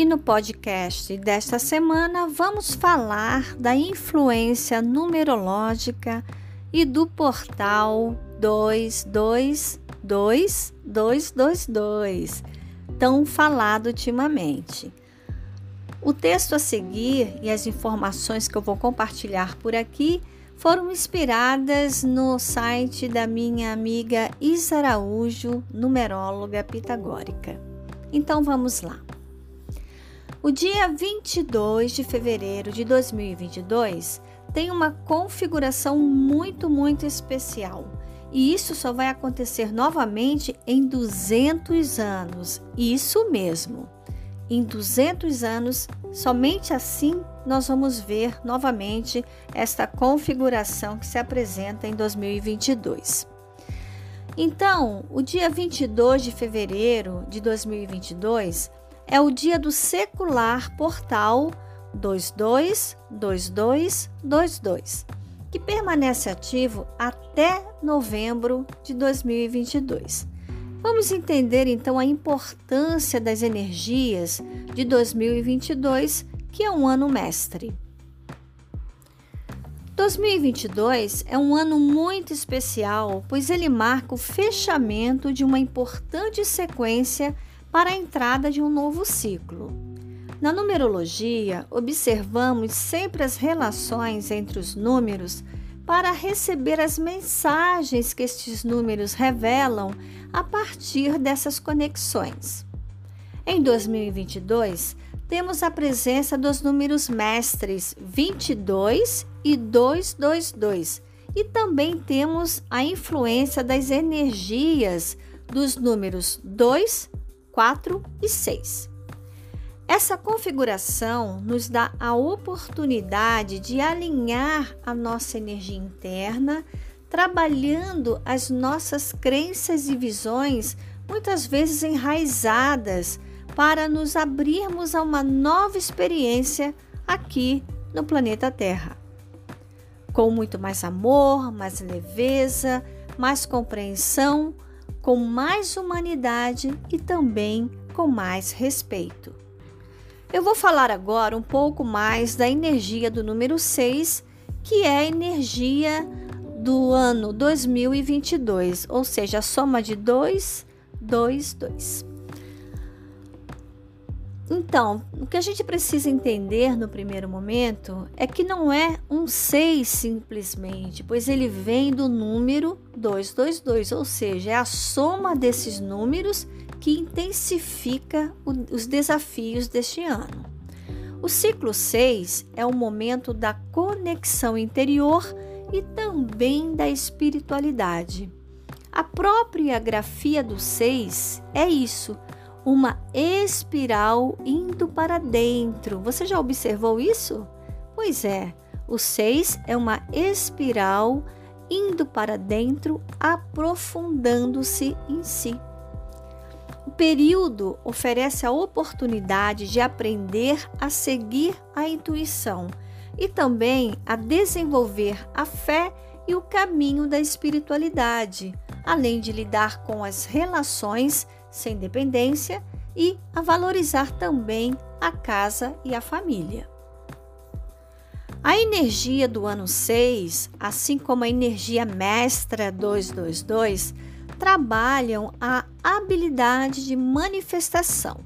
E no podcast desta semana vamos falar da influência numerológica e do portal 222222, tão falado ultimamente. O texto a seguir e as informações que eu vou compartilhar por aqui foram inspiradas no site da minha amiga Isa Araújo, numeróloga pitagórica. Então vamos lá. O dia 22 de fevereiro de 2022 tem uma configuração muito, muito especial. E isso só vai acontecer novamente em 200 anos. Isso mesmo. Em 200 anos, somente assim nós vamos ver novamente esta configuração que se apresenta em 2022. Então, o dia 22 de fevereiro de 2022 é o dia do secular portal 222222, que permanece ativo até novembro de 2022. Vamos entender então a importância das energias de 2022, que é um ano mestre. 2022 é um ano muito especial, pois ele marca o fechamento de uma importante sequência para a entrada de um novo ciclo. Na numerologia, observamos sempre as relações entre os números para receber as mensagens que estes números revelam a partir dessas conexões. Em 2022, temos a presença dos números mestres 22 e 222, e também temos a influência das energias dos números 2, 4 e 6. Essa configuração nos dá a oportunidade de alinhar a nossa energia interna, trabalhando as nossas crenças e visões, muitas vezes enraizadas, para nos abrirmos a uma nova experiência aqui no planeta Terra. Com muito mais amor, mais leveza, mais compreensão, com mais humanidade e também com mais respeito. Eu vou falar agora um pouco mais da energia do número 6, que é a energia do ano 2022, ou seja, a soma de 2, 2, 2. Então, o que a gente precisa entender no primeiro momento é que não é um 6 simplesmente, pois ele vem do número 222, ou seja, é a soma desses números que intensifica os desafios deste ano. O ciclo 6 é o momento da conexão interior e também da espiritualidade. A própria grafia do 6 é isso uma espiral indo para dentro. Você já observou isso? Pois é, o 6 é uma espiral indo para dentro, aprofundando-se em si. O período oferece a oportunidade de aprender a seguir a intuição e também a desenvolver a fé e o caminho da espiritualidade, além de lidar com as relações sem dependência e a valorizar também a casa e a família. A energia do ano 6, assim como a energia mestra 222, trabalham a habilidade de manifestação.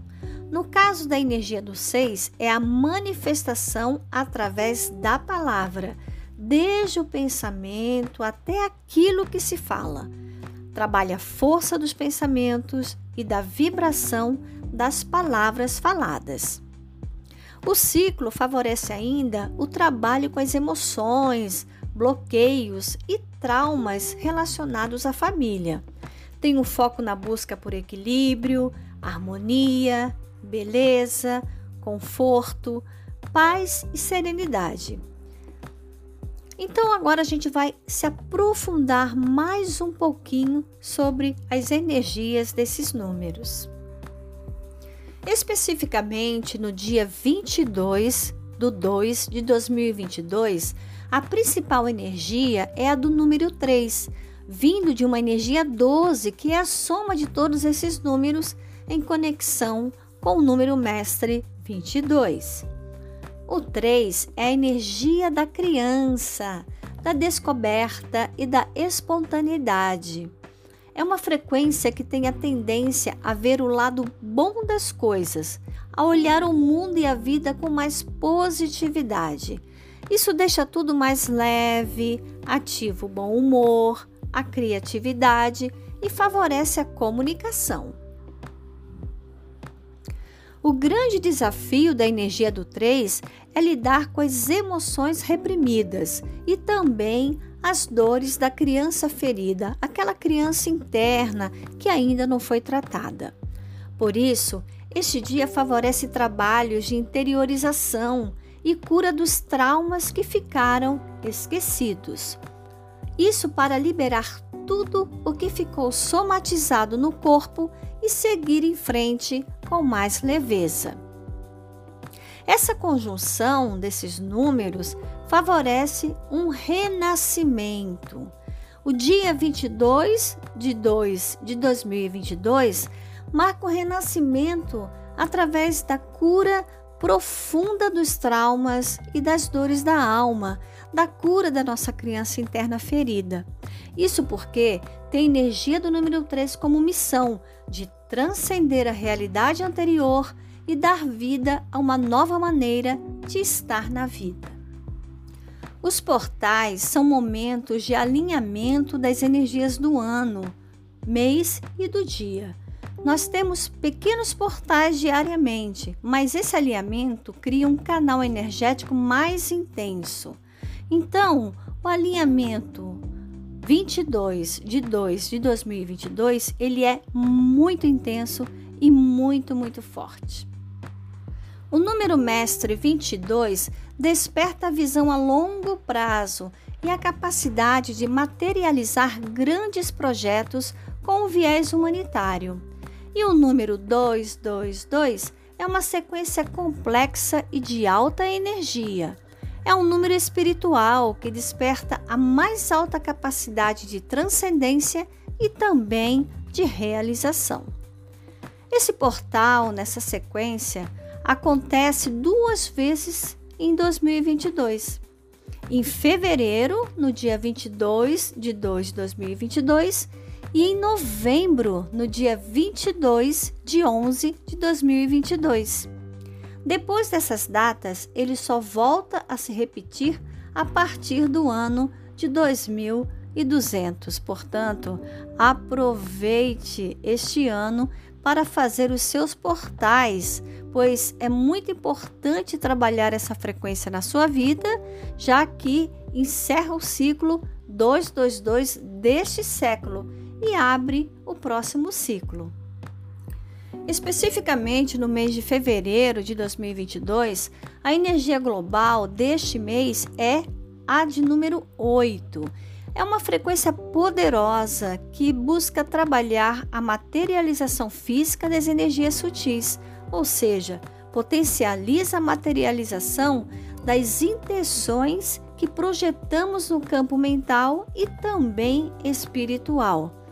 No caso da energia do 6, é a manifestação através da palavra, desde o pensamento até aquilo que se fala trabalha a força dos pensamentos e da vibração das palavras faladas. O ciclo favorece ainda o trabalho com as emoções, bloqueios e traumas relacionados à família. Tem um foco na busca por equilíbrio, harmonia, beleza, conforto, paz e serenidade. Então agora a gente vai se aprofundar mais um pouquinho sobre as energias desses números. Especificamente no dia 22 do 2 de 2022, a principal energia é a do número 3, vindo de uma energia 12, que é a soma de todos esses números em conexão com o número mestre 22. O 3 é a energia da criança, da descoberta e da espontaneidade. É uma frequência que tem a tendência a ver o lado bom das coisas, a olhar o mundo e a vida com mais positividade. Isso deixa tudo mais leve, ativa o bom humor, a criatividade e favorece a comunicação. O grande desafio da energia do 3 é lidar com as emoções reprimidas e também as dores da criança ferida, aquela criança interna que ainda não foi tratada. Por isso, este dia favorece trabalhos de interiorização e cura dos traumas que ficaram esquecidos. Isso para liberar tudo o que ficou somatizado no corpo e seguir em frente com mais leveza. Essa conjunção desses números favorece um renascimento. O dia 22 de 2 de 2022 marca o renascimento através da cura profunda dos traumas e das dores da alma, da cura da nossa criança interna ferida. Isso porque tem energia do número 3 como missão de transcender a realidade anterior e dar vida a uma nova maneira de estar na vida. Os portais são momentos de alinhamento das energias do ano, mês e do dia. Nós temos pequenos portais diariamente, mas esse alinhamento cria um canal energético mais intenso. Então, o alinhamento 22 de 2 de 2022, ele é muito intenso e muito, muito forte. O número mestre 22 desperta a visão a longo prazo e a capacidade de materializar grandes projetos com o viés humanitário. E o número 222 é uma sequência complexa e de alta energia é um número espiritual que desperta a mais alta capacidade de transcendência e também de realização. Esse portal, nessa sequência, acontece duas vezes em 2022. Em fevereiro, no dia 22 de 2 de 2022, e em novembro, no dia 22 de 11 de 2022. Depois dessas datas, ele só volta a se repetir a partir do ano de 2200. Portanto, aproveite este ano para fazer os seus portais, pois é muito importante trabalhar essa frequência na sua vida, já que encerra o ciclo 222 deste século e abre o próximo ciclo. Especificamente no mês de fevereiro de 2022, a energia global deste mês é a de número 8. É uma frequência poderosa que busca trabalhar a materialização física das energias sutis, ou seja, potencializa a materialização das intenções que projetamos no campo mental e também espiritual.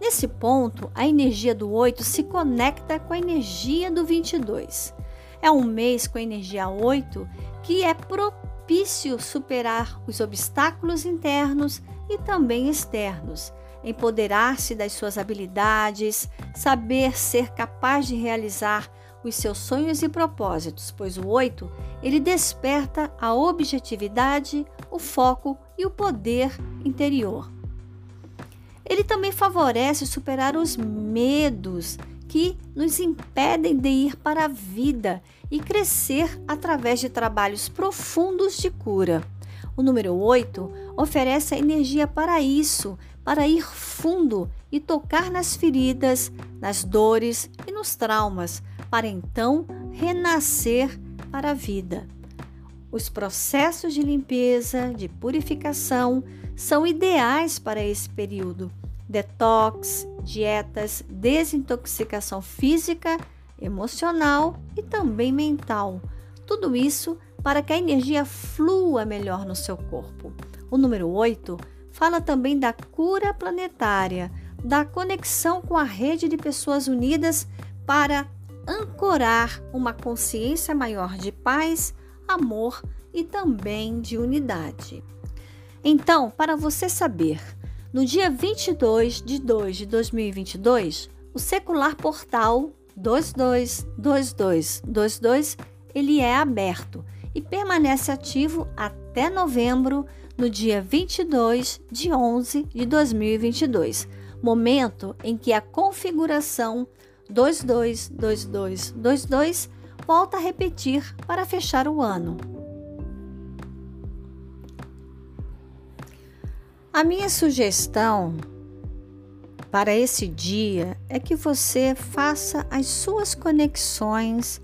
Nesse ponto, a energia do 8 se conecta com a energia do 22. É um mês com a energia 8 que é propício superar os obstáculos internos e também externos, empoderar-se das suas habilidades, saber ser capaz de realizar os seus sonhos e propósitos, pois o 8 ele desperta a objetividade, o foco e o poder interior. Ele também favorece superar os medos que nos impedem de ir para a vida e crescer através de trabalhos profundos de cura. O número 8 oferece a energia para isso, para ir fundo e tocar nas feridas, nas dores e nos traumas, para então renascer para a vida. Os processos de limpeza, de purificação, são ideais para esse período, detox, dietas, desintoxicação física, emocional e também mental. Tudo isso para que a energia flua melhor no seu corpo. O número 8 fala também da cura planetária, da conexão com a rede de pessoas unidas para ancorar uma consciência maior de paz, amor e também de unidade. Então, para você saber, no dia 22 de 2 de 2022, o secular portal 222222 ele é aberto e permanece ativo até novembro, no dia 22 de 11 de 2022, momento em que a configuração 222222 volta a repetir para fechar o ano. A minha sugestão para esse dia é que você faça as suas conexões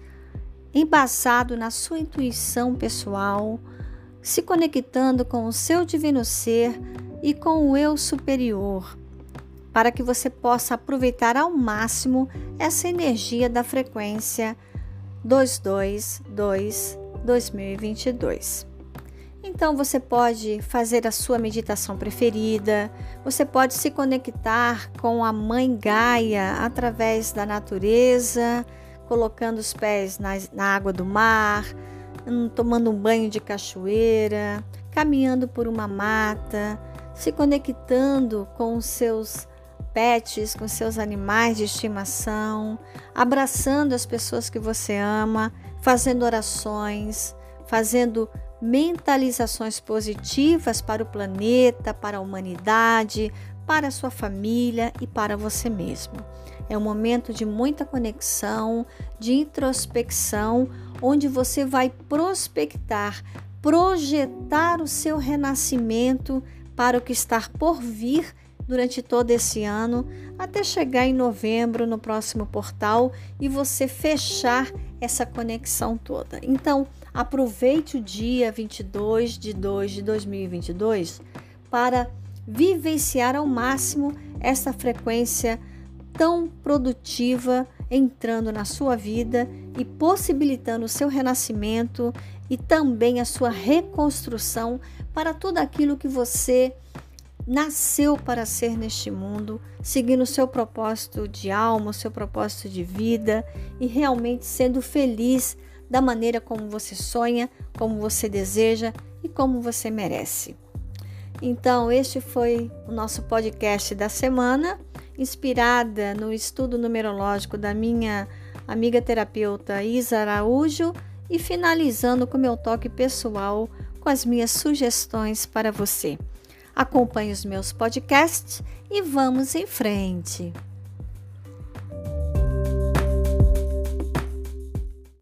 embasado na sua intuição pessoal, se conectando com o seu divino ser e com o eu superior, para que você possa aproveitar ao máximo essa energia da frequência 222 2022. Então você pode fazer a sua meditação preferida, você pode se conectar com a Mãe Gaia através da natureza, colocando os pés na, água do mar, hum, tomando um banho de cachoeira, caminhando por uma mata, se conectando com os seus pets, com seus animais de estimação, abraçando as pessoas que você ama, fazendo orações, fazendo mentalizações positivas para o planeta, para a humanidade, para a sua família e para você mesmo. É um momento de muita conexão, de introspecção, onde você vai prospectar, projetar o seu renascimento para o que está por vir durante todo esse ano, até chegar em novembro no próximo portal e você fechar essa conexão toda. Então, aproveite o dia 22 de 2 de 2022 para vivenciar ao máximo essa frequência tão produtiva entrando na sua vida e possibilitando o seu renascimento e também a sua reconstrução para tudo aquilo que você nasceu para ser neste mundo, seguindo o seu propósito de alma, o seu propósito de vida e realmente sendo feliz da maneira como você sonha, como você deseja e como você merece. Então, este foi o nosso podcast da semana, inspirada no estudo numerológico da minha amiga terapeuta Isa Araújo e finalizando com meu toque pessoal com as minhas sugestões para você. Acompanhe os meus podcasts e vamos em frente.